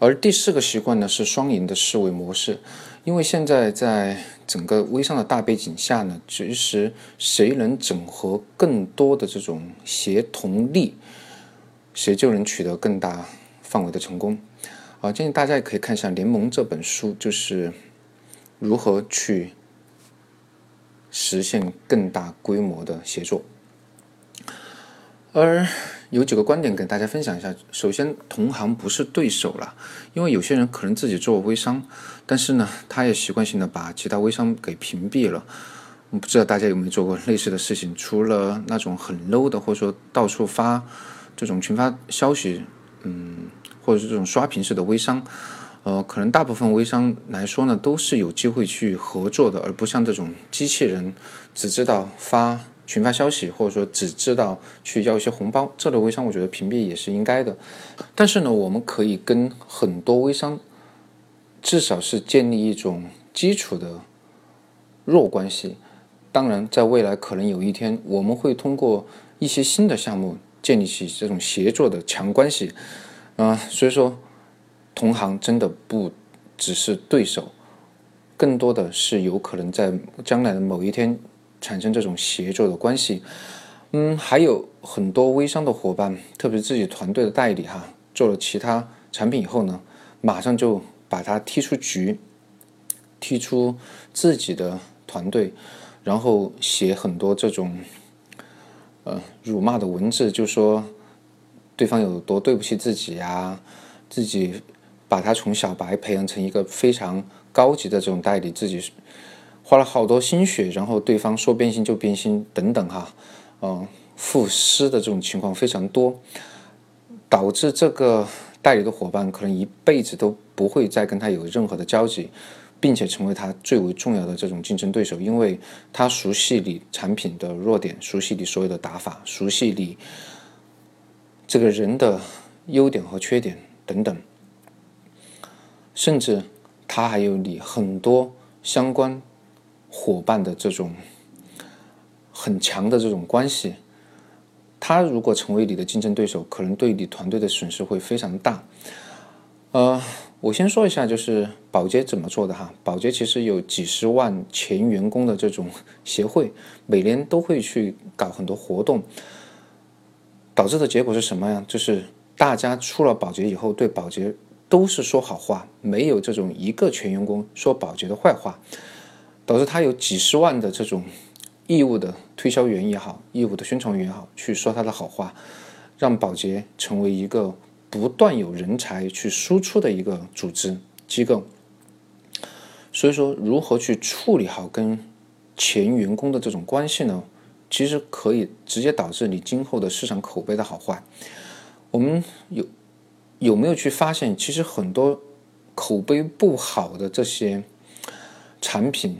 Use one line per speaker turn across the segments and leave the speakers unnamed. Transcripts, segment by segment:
而第四个习惯呢是双赢的思维模式，因为现在在整个微商的大背景下呢，其实谁能整合更多的这种协同力，谁就能取得更大范围的成功。啊，建议大家也可以看一下《联盟》这本书，就是如何去实现更大规模的协作。而有几个观点给大家分享一下。首先，同行不是对手了，因为有些人可能自己做微商，但是呢，他也习惯性的把其他微商给屏蔽了。我不知道大家有没有做过类似的事情？除了那种很 low 的，或者说到处发这种群发消息，嗯，或者是这种刷屏式的微商，呃，可能大部分微商来说呢，都是有机会去合作的，而不像这种机器人只知道发。群发消息，或者说只知道去要一些红包，这类微商我觉得屏蔽也是应该的。但是呢，我们可以跟很多微商，至少是建立一种基础的弱关系。当然，在未来可能有一天，我们会通过一些新的项目建立起这种协作的强关系。啊，所以说，同行真的不只是对手，更多的是有可能在将来的某一天。产生这种协作的关系，嗯，还有很多微商的伙伴，特别是自己团队的代理哈，做了其他产品以后呢，马上就把他踢出局，踢出自己的团队，然后写很多这种呃辱骂的文字，就说对方有多对不起自己呀，自己把他从小白培养成一个非常高级的这种代理，自己。花了好多心血，然后对方说变心就变心，等等哈，嗯，赋诗的这种情况非常多，导致这个代理的伙伴可能一辈子都不会再跟他有任何的交集，并且成为他最为重要的这种竞争对手，因为他熟悉你产品的弱点，熟悉你所有的打法，熟悉你这个人的优点和缺点等等，甚至他还有你很多相关。伙伴的这种很强的这种关系，他如果成为你的竞争对手，可能对你团队的损失会非常大。呃，我先说一下，就是保洁怎么做的哈。保洁其实有几十万前员工的这种协会，每年都会去搞很多活动，导致的结果是什么呀？就是大家出了保洁以后，对保洁都是说好话，没有这种一个全员工说保洁的坏话。导致他有几十万的这种义务的推销员也好，义务的宣传员也好，去说他的好话，让保洁成为一个不断有人才去输出的一个组织机构。所以说，如何去处理好跟前员工的这种关系呢？其实可以直接导致你今后的市场口碑的好坏。我们有有没有去发现，其实很多口碑不好的这些产品。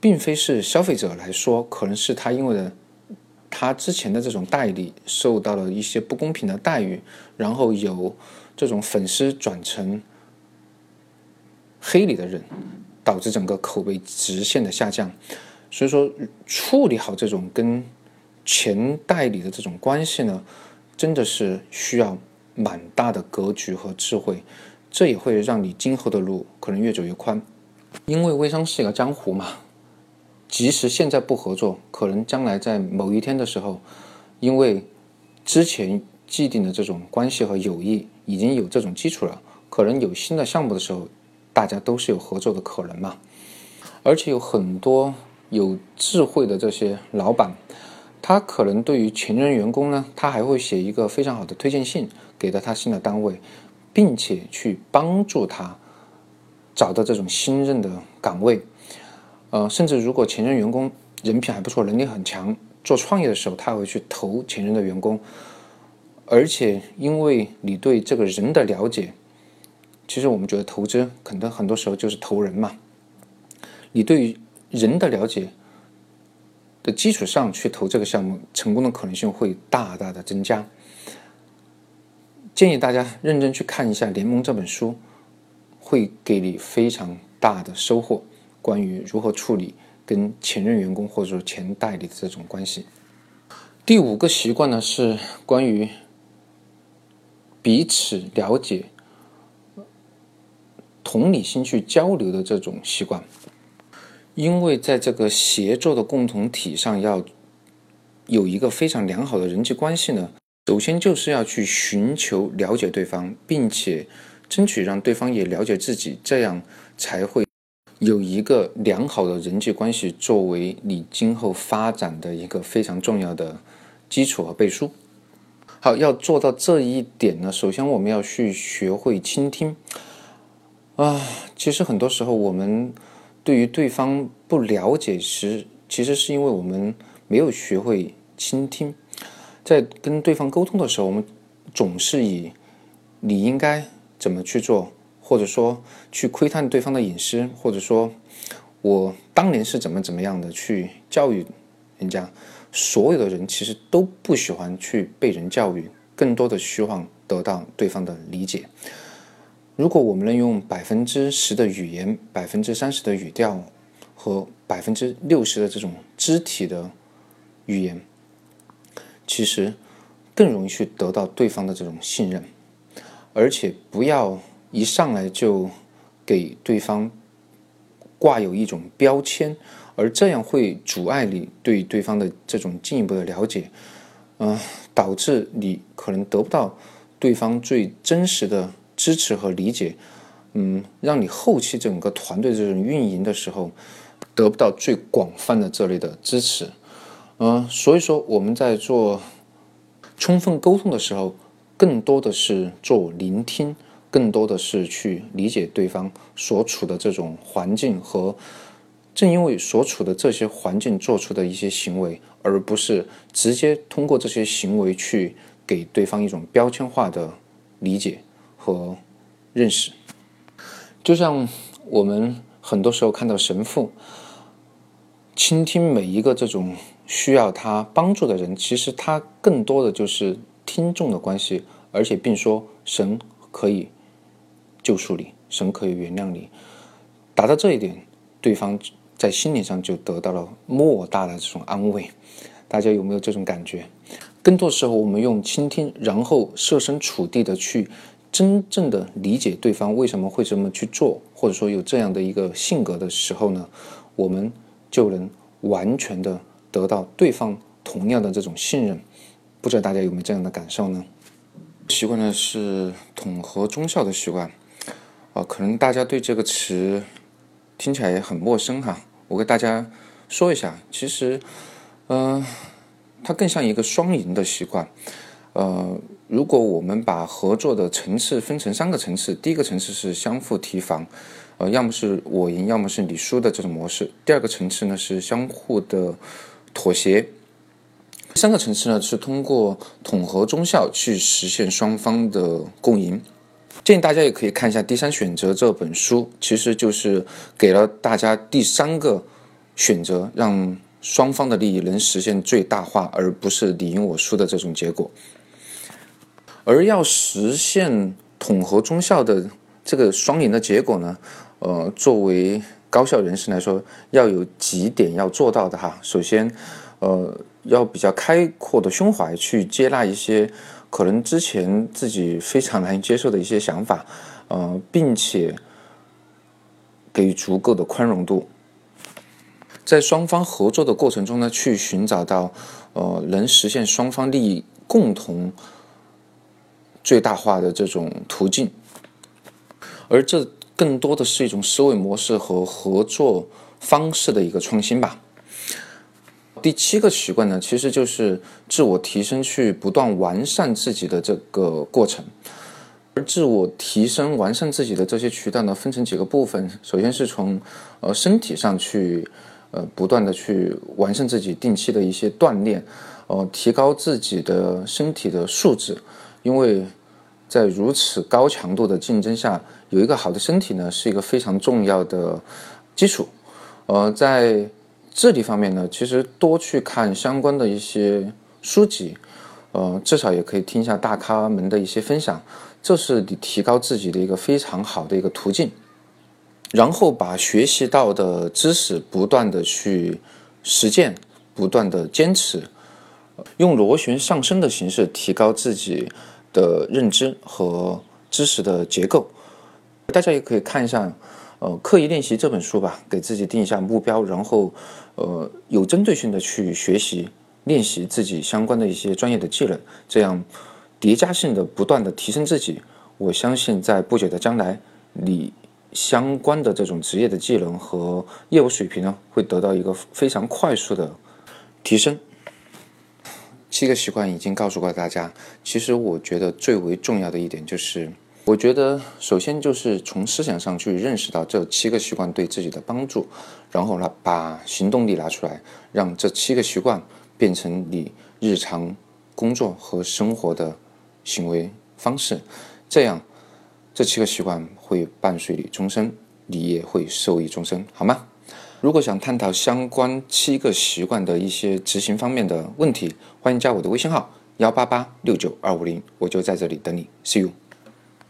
并非是消费者来说，可能是他因为的他之前的这种代理受到了一些不公平的待遇，然后有这种粉丝转成黑里的人，导致整个口碑直线的下降。所以说，处理好这种跟前代理的这种关系呢，真的是需要蛮大的格局和智慧，这也会让你今后的路可能越走越宽。因为微商是一个江湖嘛。即使现在不合作，可能将来在某一天的时候，因为之前既定的这种关系和友谊已经有这种基础了，可能有新的项目的时候，大家都是有合作的可能嘛。而且有很多有智慧的这些老板，他可能对于前任员工呢，他还会写一个非常好的推荐信给到他新的单位，并且去帮助他找到这种新任的岗位。呃，甚至如果前任员工人品还不错，能力很强，做创业的时候，他会去投前任的员工。而且，因为你对这个人的了解，其实我们觉得投资可能很多时候就是投人嘛。你对于人的了解的基础上去投这个项目，成功的可能性会大大的增加。建议大家认真去看一下《联盟》这本书，会给你非常大的收获。关于如何处理跟前任员工或者说前代理的这种关系，第五个习惯呢是关于彼此了解同理心去交流的这种习惯。因为在这个协作的共同体上，要有一个非常良好的人际关系呢，首先就是要去寻求了解对方，并且争取让对方也了解自己，这样才会有一个良好的人际关系作为你今后发展的一个非常重要的基础和背书。好，要做到这一点呢，首先我们要去学会倾听啊。其实很多时候我们。对于对方不了解时，其实是因为我们没有学会倾听。在跟对方沟通的时候，我们总是以“你应该怎么去做”，或者说去窥探对方的隐私，或者说我当年是怎么怎么样的去教育人家。所有的人其实都不喜欢去被人教育，更多的希望得到对方的理解。如果我们能用百分之十的语言、百分之三十的语调和百分之六十的这种肢体的语言，其实更容易去得到对方的这种信任，而且不要一上来就给对方挂有一种标签，而这样会阻碍你对对方的这种进一步的了解，嗯，导致你可能得不到对方最真实的。支持和理解，嗯，让你后期整个团队这种运营的时候得不到最广泛的这类的支持，嗯，所以说我们在做充分沟通的时候，更多的是做聆听，更多的是去理解对方所处的这种环境和正因为所处的这些环境做出的一些行为，而不是直接通过这些行为去给对方一种标签化的理解。和认识，就像我们很多时候看到神父倾听每一个这种需要他帮助的人，其实他更多的就是听众的关系，而且并说神可以救赎你，神可以原谅你。达到这一点，对方在心理上就得到了莫大的这种安慰。大家有没有这种感觉？更多时候，我们用倾听，然后设身处地的去。真正的理解对方为什么会这么去做，或者说有这样的一个性格的时候呢，我们就能完全的得到对方同样的这种信任。不知道大家有没有这样的感受呢？习惯呢是统合中效的习惯，啊，可能大家对这个词听起来也很陌生哈。我给大家说一下，其实，嗯，它更像一个双赢的习惯。呃，如果我们把合作的层次分成三个层次，第一个层次是相互提防，呃，要么是我赢，要么是你输的这种模式；第二个层次呢是相互的妥协；三个层次呢是通过统合中效去实现双方的共赢。建议大家也可以看一下《第三选择》这本书，其实就是给了大家第三个选择，让双方的利益能实现最大化，而不是你赢我输的这种结果。而要实现统合中校的这个双赢的结果呢，呃，作为高校人士来说，要有几点要做到的哈。首先，呃，要比较开阔的胸怀去接纳一些可能之前自己非常难以接受的一些想法，呃，并且给予足够的宽容度，在双方合作的过程中呢，去寻找到呃能实现双方利益共同。最大化的这种途径，而这更多的是一种思维模式和合作方式的一个创新吧。第七个习惯呢，其实就是自我提升，去不断完善自己的这个过程。而自我提升、完善自己的这些渠道呢，分成几个部分。首先是从呃身体上去呃不断的去完善自己，定期的一些锻炼，呃提高自己的身体的素质。因为在如此高强度的竞争下，有一个好的身体呢，是一个非常重要的基础。呃，在智力方面呢，其实多去看相关的一些书籍，呃，至少也可以听一下大咖们的一些分享，这是你提高自己的一个非常好的一个途径。然后把学习到的知识不断的去实践，不断的坚持，用螺旋上升的形式提高自己。的认知和知识的结构，大家也可以看一下，呃，刻意练习这本书吧，给自己定一下目标，然后，呃，有针对性的去学习、练习自己相关的一些专业的技能，这样叠加性的不断的提升自己。我相信在不久的将来，你相关的这种职业的技能和业务水平呢，会得到一个非常快速的提升。七个习惯已经告诉过大家，其实我觉得最为重要的一点就是，我觉得首先就是从思想上去认识到这七个习惯对自己的帮助，然后呢，把行动力拿出来，让这七个习惯变成你日常工作和生活的行为方式。这样，这七个习惯会伴随你终身，你也会受益终身，好吗？如果想探讨相关七个习惯的一些执行方面的问题，欢迎加我的微信号幺八八六九二五零，我就在这里等你，See you。